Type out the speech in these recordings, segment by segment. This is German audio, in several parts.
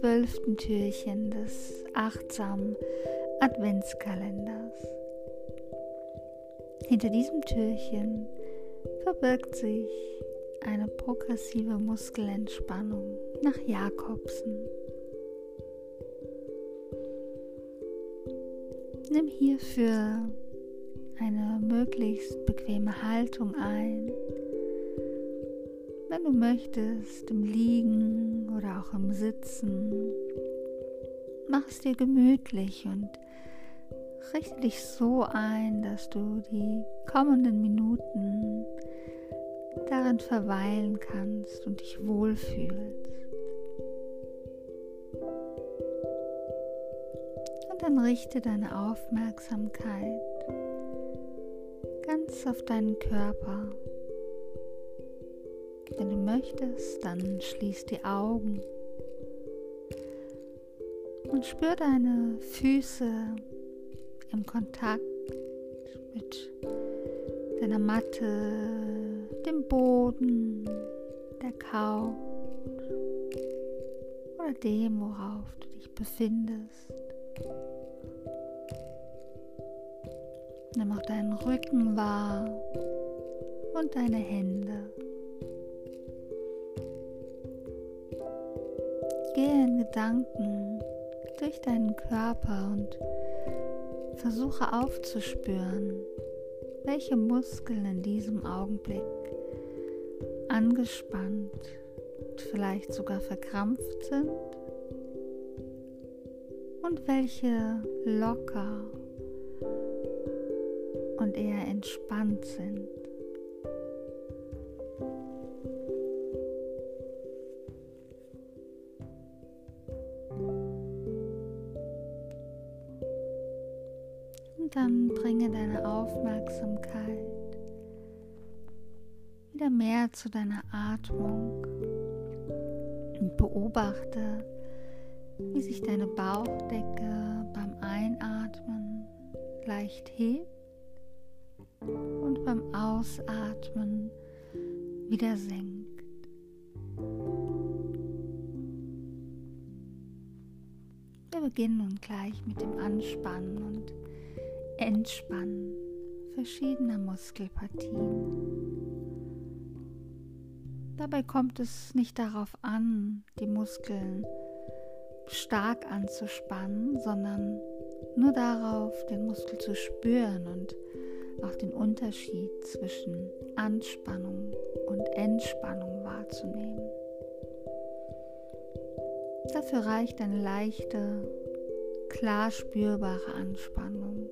zwölften Türchen des achtsamen Adventskalenders. Hinter diesem Türchen verbirgt sich eine progressive Muskelentspannung nach Jakobsen. Nimm hierfür eine möglichst bequeme Haltung ein. Wenn du möchtest, im Liegen oder auch im Sitzen, mach es dir gemütlich und richte dich so ein, dass du die kommenden Minuten darin verweilen kannst und dich wohlfühlst. Und dann richte deine Aufmerksamkeit ganz auf deinen Körper. Wenn du möchtest, dann schließ die Augen und spür deine Füße im Kontakt mit deiner Matte, dem Boden, der Couch oder dem, worauf du dich befindest. Nimm auch deinen Rücken wahr und deine Hände. Gedanken durch deinen Körper und versuche aufzuspüren, welche Muskeln in diesem Augenblick angespannt, vielleicht sogar verkrampft sind und welche locker und eher entspannt sind. Zu deiner Atmung und beobachte, wie sich deine Bauchdecke beim Einatmen leicht hebt und beim Ausatmen wieder senkt. Wir beginnen nun gleich mit dem Anspannen und Entspannen verschiedener Muskelpartien. Dabei kommt es nicht darauf an, die Muskeln stark anzuspannen, sondern nur darauf, den Muskel zu spüren und auch den Unterschied zwischen Anspannung und Entspannung wahrzunehmen. Dafür reicht eine leichte, klar spürbare Anspannung.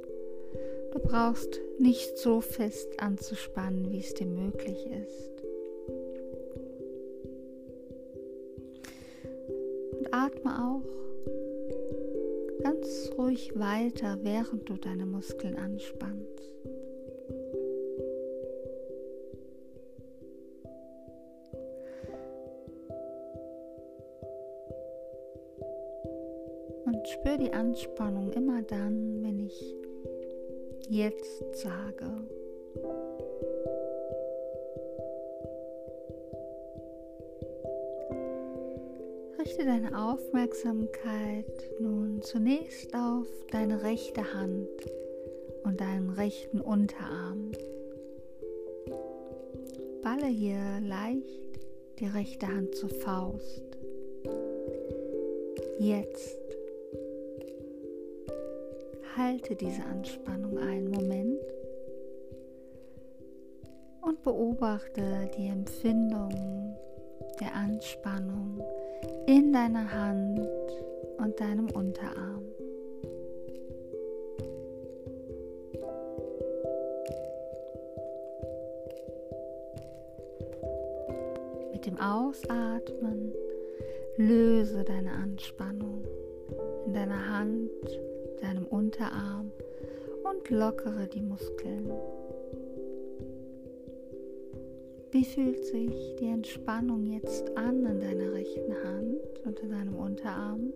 Du brauchst nicht so fest anzuspannen, wie es dir möglich ist. Atme auch ganz ruhig weiter, während du deine Muskeln anspannst. Und spür die Anspannung immer dann, wenn ich jetzt sage. Deine Aufmerksamkeit nun zunächst auf deine rechte Hand und deinen rechten Unterarm. Balle hier leicht die rechte Hand zur Faust. Jetzt halte diese Anspannung einen Moment und beobachte die Empfindung der Anspannung in deiner Hand und deinem Unterarm. Mit dem Ausatmen löse deine Anspannung in deiner Hand deinem Unterarm und lockere die Muskeln. Wie fühlt sich die Entspannung jetzt an in deiner rechten Hand und in deinem Unterarm?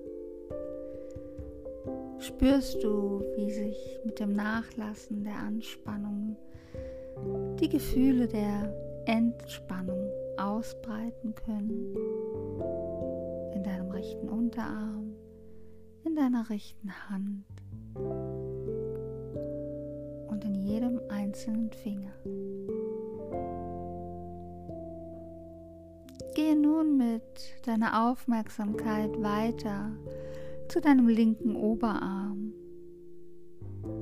Spürst du, wie sich mit dem Nachlassen der Anspannung die Gefühle der Entspannung ausbreiten können? in deinem rechten Unterarm, in deiner rechten Hand und in jedem einzelnen Finger. Nun mit deiner Aufmerksamkeit weiter zu deinem linken Oberarm.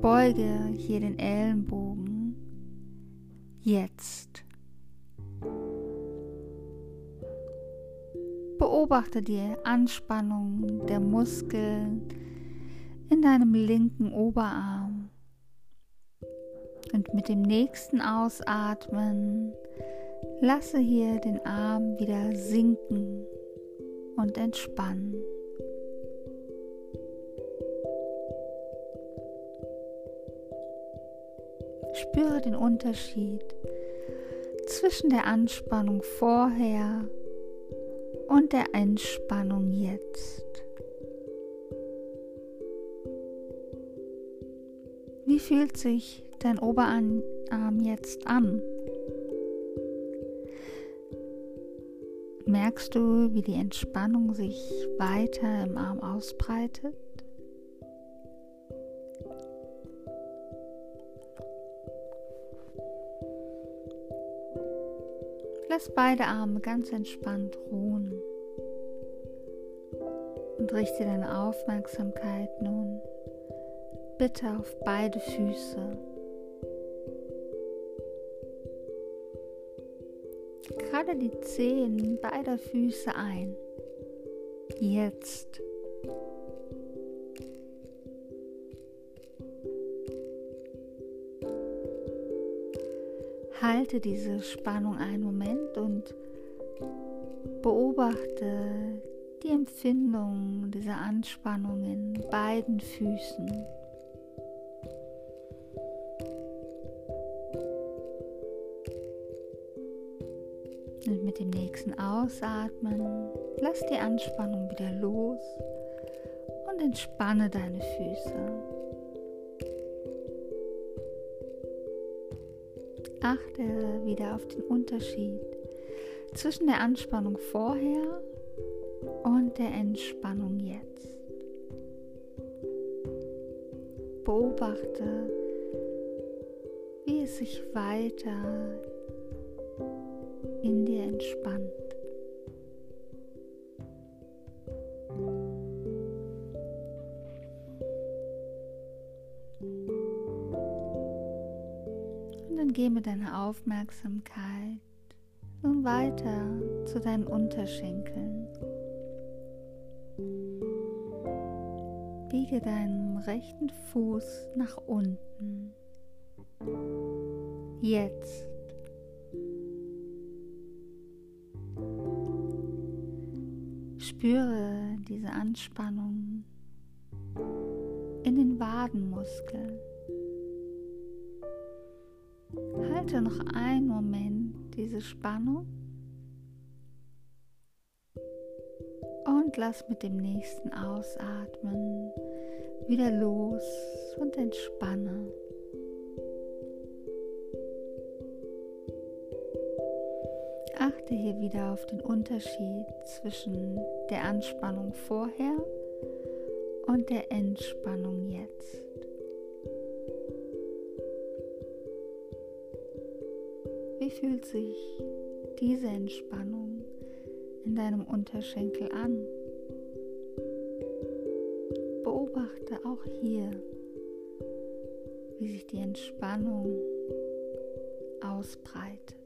Beuge hier den Ellenbogen. Jetzt. Beobachte die Anspannung der Muskeln in deinem linken Oberarm. Und mit dem nächsten Ausatmen lasse hier den Arm wieder sinken und entspannen. Spüre den Unterschied zwischen der Anspannung vorher und der Entspannung jetzt. Wie fühlt sich dein Oberarm jetzt an? Merkst du, wie die Entspannung sich weiter im Arm ausbreitet? Lass beide Arme ganz entspannt ruhen und richte deine Aufmerksamkeit nun bitte auf beide Füße. Gerade die Zehen beider Füße ein. Jetzt. Halte diese Spannung einen Moment und beobachte die Empfindung dieser Anspannung in beiden Füßen. Dem nächsten Ausatmen lass die Anspannung wieder los und entspanne deine Füße. Achte wieder auf den Unterschied zwischen der Anspannung vorher und der Entspannung jetzt. Beobachte, wie es sich weiter in dir entspannt. geh mit deiner Aufmerksamkeit nun weiter zu deinen Unterschenkeln. Biege deinen rechten Fuß nach unten. Jetzt. Spüre diese Anspannung in den Wadenmuskeln. Halte noch einen Moment diese Spannung und lass mit dem nächsten Ausatmen wieder los und entspanne. Achte hier wieder auf den Unterschied zwischen der Anspannung vorher und der Entspannung jetzt. Wie fühlt sich diese Entspannung in deinem Unterschenkel an? Beobachte auch hier, wie sich die Entspannung ausbreitet.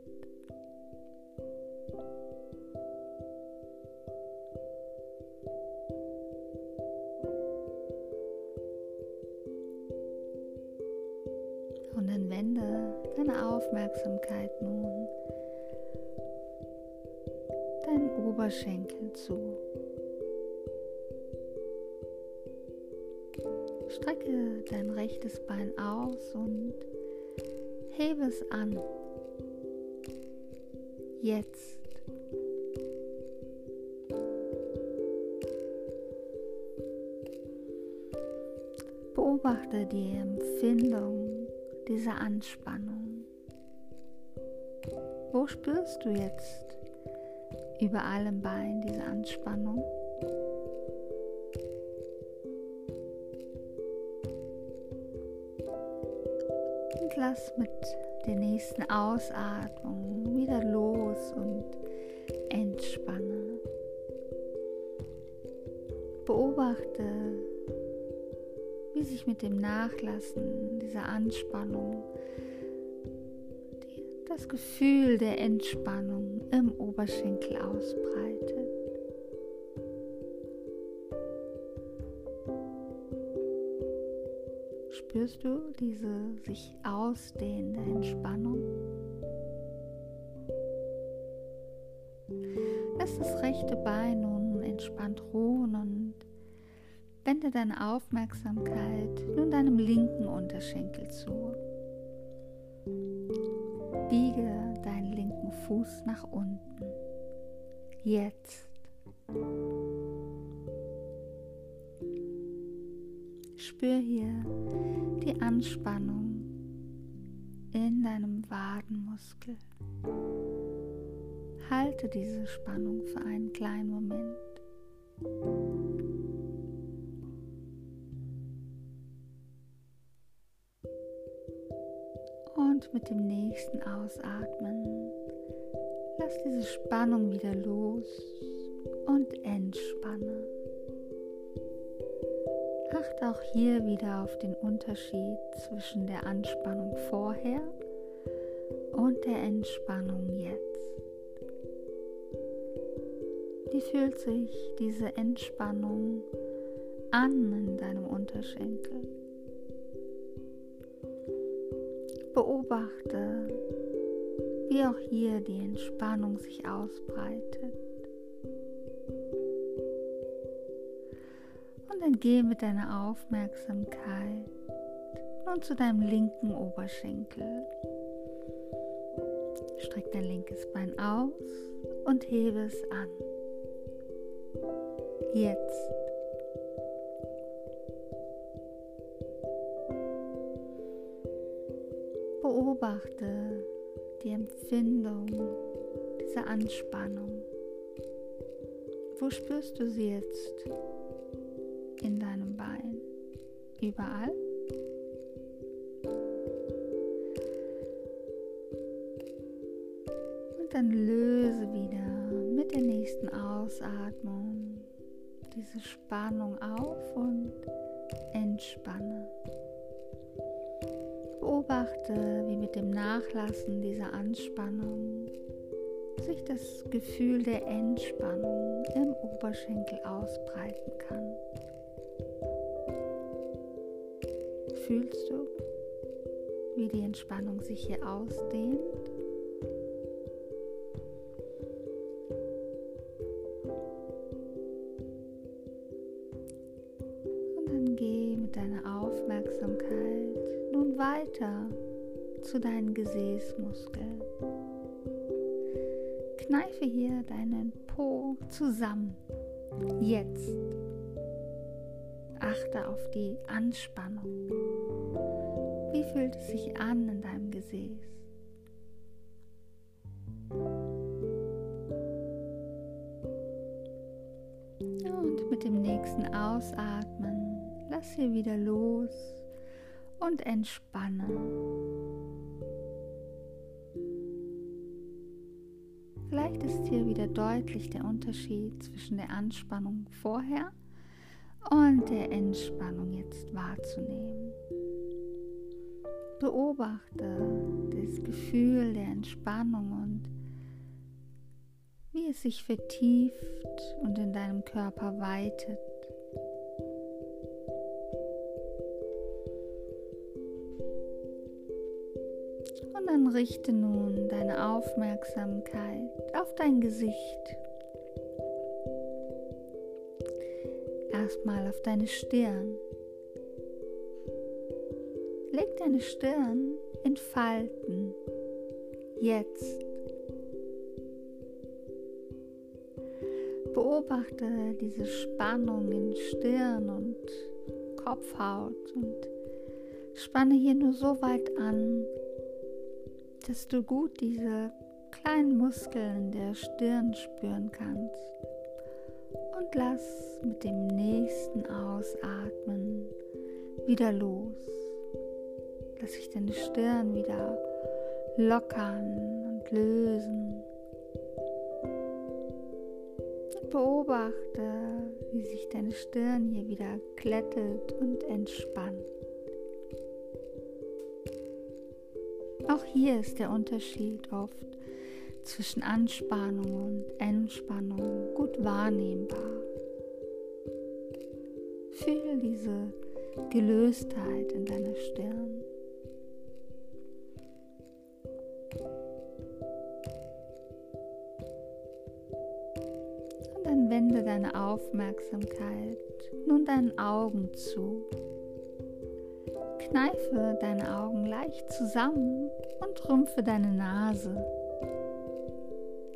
Beobachte die Empfindung dieser Anspannung. Wo spürst du jetzt über allem Bein diese Anspannung? Und lass mit der nächsten Ausatmung wieder los und entspanne. Beobachte wie sich mit dem Nachlassen dieser Anspannung das Gefühl der Entspannung im Oberschenkel ausbreitet. Spürst du diese sich ausdehnende Entspannung? Lass das rechte Bein nun entspannt ruhen und wende deine Aufmerksamkeit nun deinem linken Unterschenkel zu. Biege deinen linken Fuß nach unten. Jetzt. Spür hier die Anspannung in deinem Wadenmuskel. Halte diese Spannung für einen kleinen Moment. Mit dem nächsten Ausatmen lass diese Spannung wieder los und entspanne. Achte auch hier wieder auf den Unterschied zwischen der Anspannung vorher und der Entspannung jetzt. Wie fühlt sich diese Entspannung an in deinem Unterschenkel? Beobachte, wie auch hier die Entspannung sich ausbreitet. dann gehe mit deiner Aufmerksamkeit nun zu deinem linken Oberschenkel. Streck dein linkes Bein aus und hebe es an. Jetzt. Beobachte die Empfindung dieser Anspannung. Wo spürst du sie jetzt? in deinem Bein. Überall. Und dann löse wieder mit der nächsten Ausatmung diese Spannung auf und entspanne. Beobachte, wie mit dem Nachlassen dieser Anspannung sich das Gefühl der Entspannung im Oberschenkel ausbreiten kann. Fühlst du, wie die Entspannung sich hier ausdehnt? Deiner Aufmerksamkeit nun weiter zu deinen Gesäßmuskeln. Kneife hier deinen Po zusammen. Jetzt. Achte auf die Anspannung. Wie fühlt es sich an in deinem Gesäß? Lass hier wieder los und entspanne. Vielleicht ist hier wieder deutlich der Unterschied zwischen der Anspannung vorher und der Entspannung jetzt wahrzunehmen. Beobachte das Gefühl der Entspannung und wie es sich vertieft und in deinem Körper weitet. Richte nun deine Aufmerksamkeit auf dein Gesicht. Erstmal auf deine Stirn. Leg deine Stirn in Falten. Jetzt. Beobachte diese Spannung in Stirn und Kopfhaut und spanne hier nur so weit an, dass du gut diese kleinen Muskeln der Stirn spüren kannst. Und lass mit dem nächsten Ausatmen wieder los. Lass sich deine Stirn wieder lockern und lösen. Und beobachte, wie sich deine Stirn hier wieder glättet und entspannt. Auch hier ist der Unterschied oft zwischen Anspannung und Entspannung gut wahrnehmbar. Fühl diese Gelöstheit in deiner Stirn. Und dann wende deine Aufmerksamkeit nun deinen Augen zu. Kneife deine Augen leicht zusammen und rümpfe deine Nase.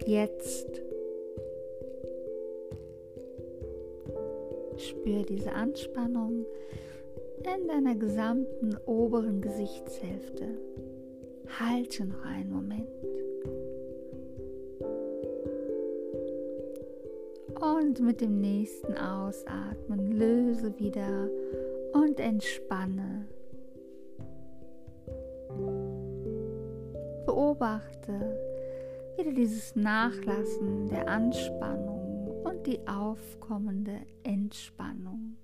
Jetzt. Spür diese Anspannung in deiner gesamten oberen Gesichtshälfte. Halte noch einen Moment. Und mit dem nächsten Ausatmen löse wieder und entspanne. Beobachte wieder dieses Nachlassen der Anspannung und die aufkommende Entspannung.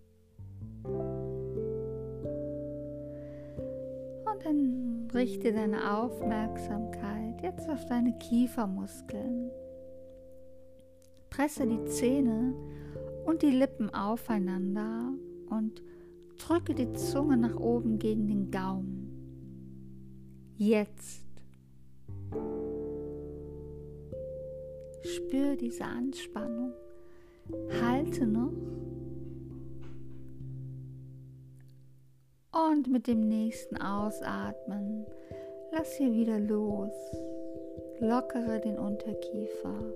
Und dann richte deine Aufmerksamkeit jetzt auf deine Kiefermuskeln. Presse die Zähne und die Lippen aufeinander und drücke die Zunge nach oben gegen den Gaumen. Jetzt. Spür diese Anspannung. Halte noch. Und mit dem nächsten Ausatmen lass hier wieder los. Lockere den Unterkiefer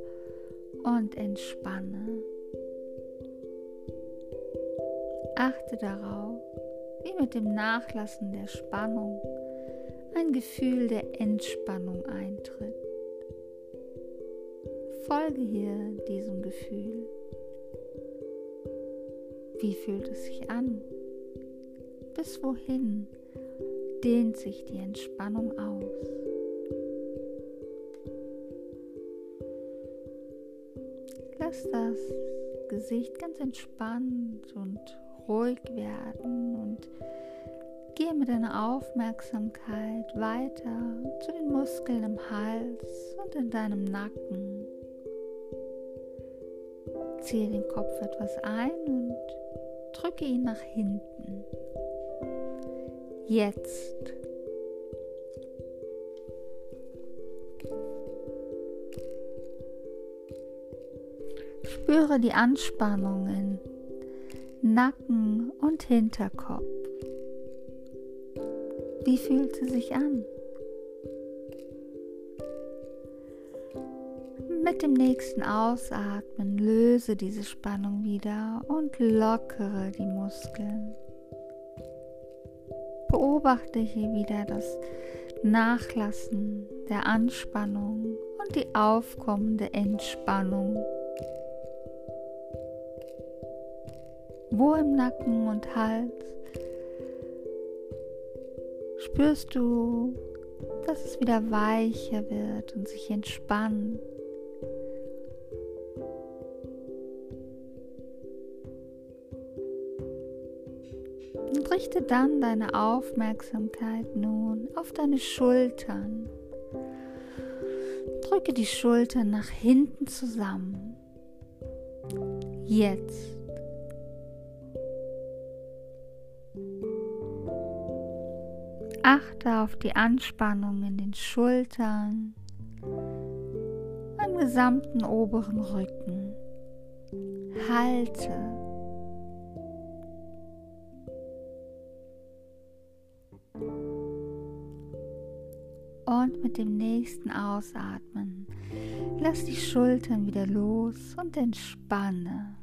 und entspanne. Achte darauf, wie mit dem Nachlassen der Spannung ein Gefühl der Entspannung eintritt. Folge hier diesem Gefühl. Wie fühlt es sich an? Bis wohin dehnt sich die Entspannung aus? Lass das Gesicht ganz entspannt und ruhig werden und Gehe mit deiner Aufmerksamkeit weiter zu den Muskeln im Hals und in deinem Nacken. Ziehe den Kopf etwas ein und drücke ihn nach hinten. Jetzt. Spüre die Anspannung in Nacken und Hinterkopf. Wie fühlt sie sich an? Mit dem nächsten Ausatmen löse diese Spannung wieder und lockere die Muskeln. Beobachte hier wieder das Nachlassen der Anspannung und die aufkommende Entspannung. Wo im Nacken und Hals spürst du, dass es wieder weicher wird und sich entspannt. Richte dann deine Aufmerksamkeit nun auf deine Schultern. Drücke die Schultern nach hinten zusammen. Jetzt. Achte auf die Anspannung in den Schultern, am gesamten oberen Rücken. Halte. Und mit dem nächsten Ausatmen lass die Schultern wieder los und entspanne.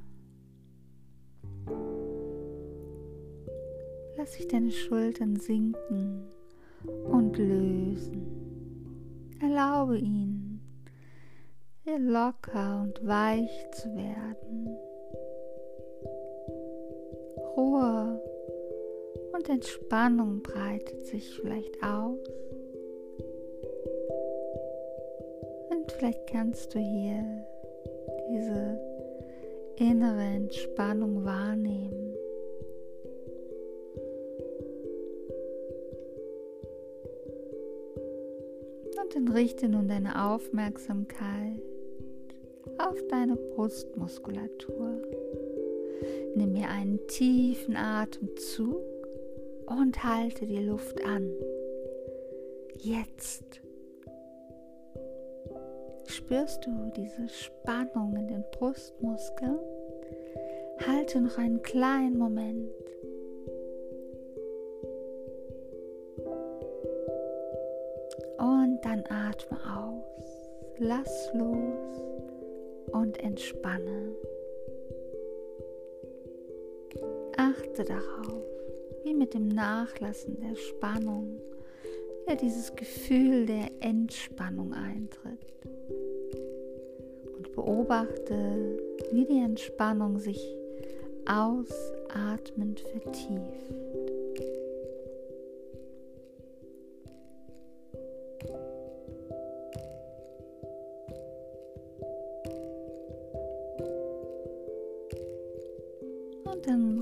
Lass sich deine Schultern sinken und lösen. Erlaube ihnen, sehr locker und weich zu werden. Ruhe Und Entspannung breitet sich vielleicht aus. Vielleicht kannst du hier diese innere Entspannung wahrnehmen. Und dann richte nun deine Aufmerksamkeit auf deine Brustmuskulatur. Nimm mir einen tiefen Atemzug und halte die Luft an. Jetzt spürst du diese Spannung in den Brustmuskeln. Halte noch einen kleinen Moment. Und dann atme aus. Lass los und entspanne. Achte darauf, wie mit dem Nachlassen der Spannung ja dieses Gefühl der Entspannung eintritt. Und beobachte, wie die Entspannung sich ausatmend vertieft.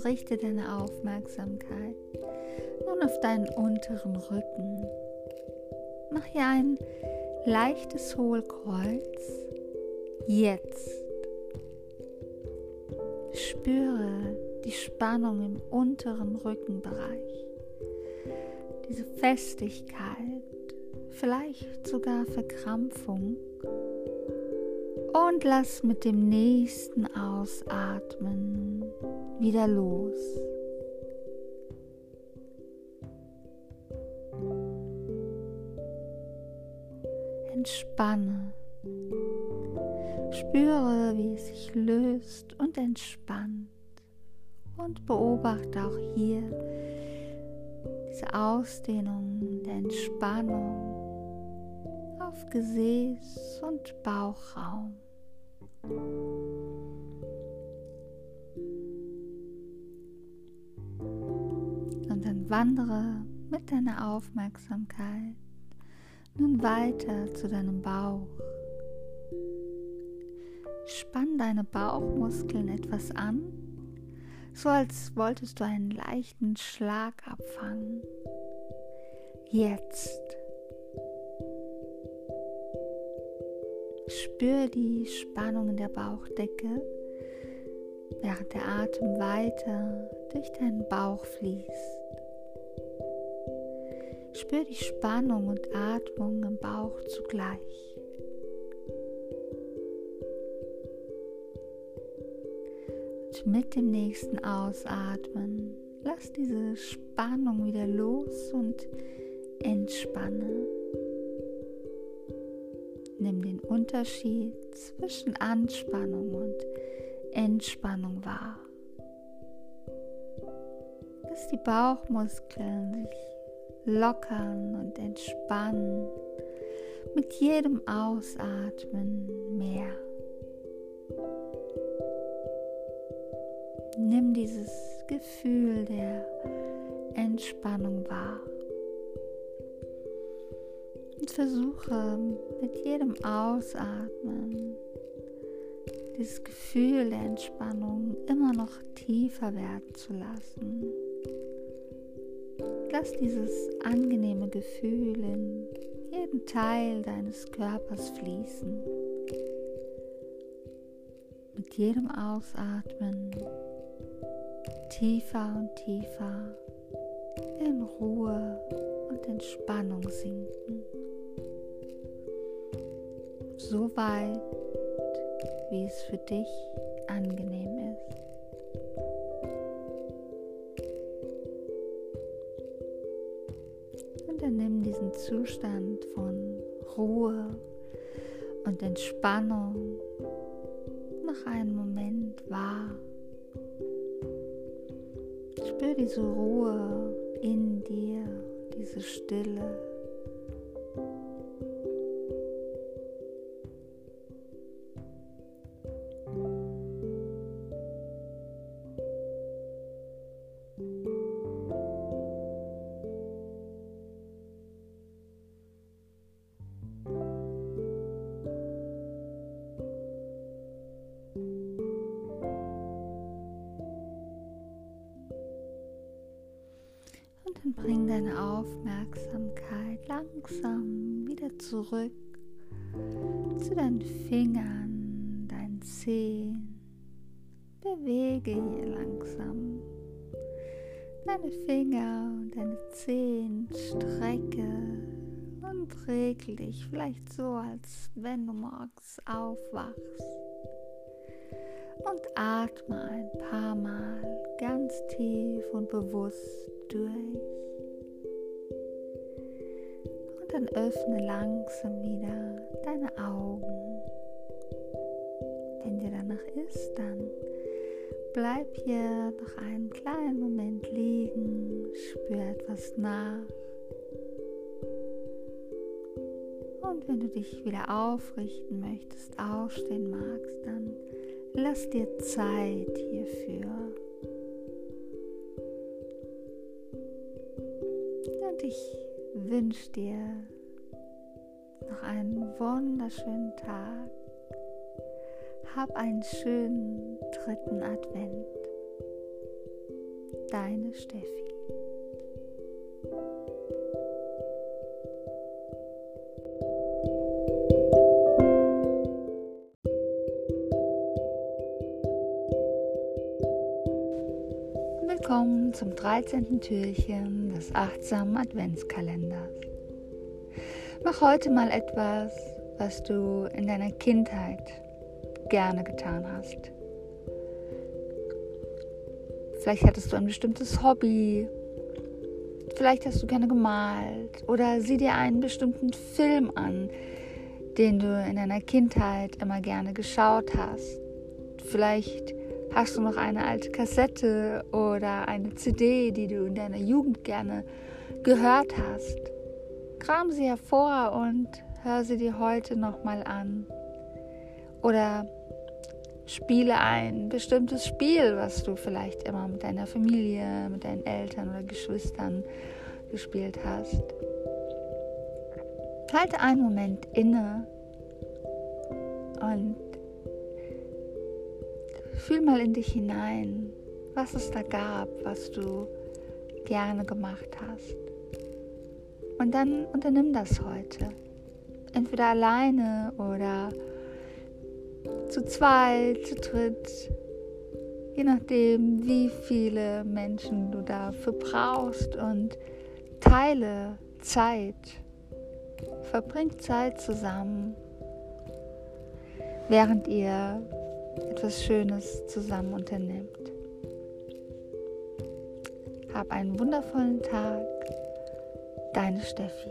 richte deine Aufmerksamkeit nun auf deinen unteren Rücken. Mach hier ein leichtes Hohlkreuz. Jetzt. Spüre die Spannung im unteren Rückenbereich. Diese Festigkeit, vielleicht sogar Verkrampfung. Und lass mit dem nächsten Ausatmen wieder los. Wie es sich löst und entspannt. Und beobachte auch hier diese Ausdehnung der Entspannung auf Gesäß und Bauchraum. wandere mit deiner Aufmerksamkeit nun weiter zu deinem Bauch. Spann deine Bauchmuskeln etwas an, so als wolltest du einen leichten Schlag abfangen. Jetzt spür die Spannung in der Bauchdecke, während der Atem weiter durch deinen Bauch fließt. Spür die Spannung und Atmung im Bauch zugleich. Mit dem nächsten Ausatmen lass diese Spannung wieder los und entspanne. Nimm den Unterschied zwischen Anspannung und Entspannung wahr. Dass die Bauchmuskeln sich lockern und entspannen. Mit jedem Ausatmen mehr. Nimm dieses Gefühl der Entspannung wahr. Und versuche mit jedem Ausatmen dieses Gefühl der Entspannung immer noch tiefer werden zu lassen. Lass dieses angenehme Gefühl in jeden Teil deines Körpers fließen. Mit jedem Ausatmen tiefer und tiefer in Ruhe und Entspannung sinken. So weit, wie es für dich angenehm ist. dann nimm diesen Zustand von Ruhe und Entspannung noch einen Moment wahr. Spür diese Ruhe in dir, diese Stille. Bring deine Aufmerksamkeit langsam wieder zurück zu deinen Fingern, deinen Zehen. Bewege hier langsam deine Finger und deine Zehen, strecke und regel dich, vielleicht so, als wenn du morgens aufwachst. Und atme ein paar Mal ganz tief und bewusst durch. Dann öffne langsam wieder deine Augen. Wenn dir danach ist, dann bleib hier noch einen kleinen Moment liegen, spür etwas nach. Und wenn du dich wieder aufrichten möchtest, aufstehen magst, dann lass dir Zeit hierfür. Und ich wünsche dir noch einen wunderschönen Tag. Hab einen schönen dritten Advent. Deine Steffi. Willkommen zum 13. Türchen des achtsamen Adventskalenders. Mach heute mal etwas, was du in deiner Kindheit gerne getan hast. Vielleicht hattest du ein bestimmtes Hobby, vielleicht hast du gerne gemalt oder sieh dir einen bestimmten Film an, den du in deiner Kindheit immer gerne geschaut hast. Vielleicht hast du noch eine alte Kassette oder eine CD, die du in deiner Jugend gerne gehört hast. Kram sie hervor und hör sie dir heute nochmal an. Oder spiele ein bestimmtes Spiel, was du vielleicht immer mit deiner Familie, mit deinen Eltern oder Geschwistern gespielt hast. Halte einen Moment inne und fühl mal in dich hinein, was es da gab, was du gerne gemacht hast. Und dann unternimm das heute. Entweder alleine oder zu zweit, zu dritt, je nachdem, wie viele Menschen du dafür brauchst und teile Zeit, verbringt Zeit zusammen, während ihr etwas Schönes zusammen unternimmt. Hab einen wundervollen Tag, deine Steffi.